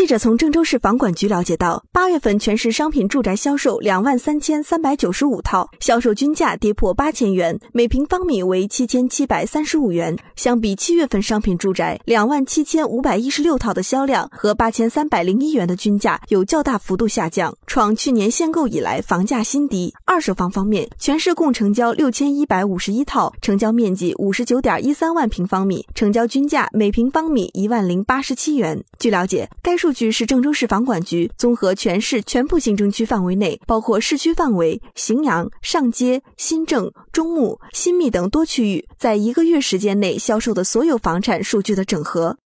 记者从郑州市房管局了解到，八月份全市商品住宅销售两万三千三百九十五套，销售均价跌破八千元，每平方米为七千七百三十五元。相比七月份商品住宅两万七千五百一十六套的销量和八千三百零一元的均价有较大幅度下降，创去年限购以来房价新低。二手房方面，全市共成交六千一百五十一套，成交面积五十九点一三万平方米，成交均价每平方米一万零八十七元。据了解，该数数据是郑州市房管局综合全市全部行政区范围内，包括市区范围、荥阳、上街、新郑、中牟、新密等多区域，在一个月时间内销售的所有房产数据的整合。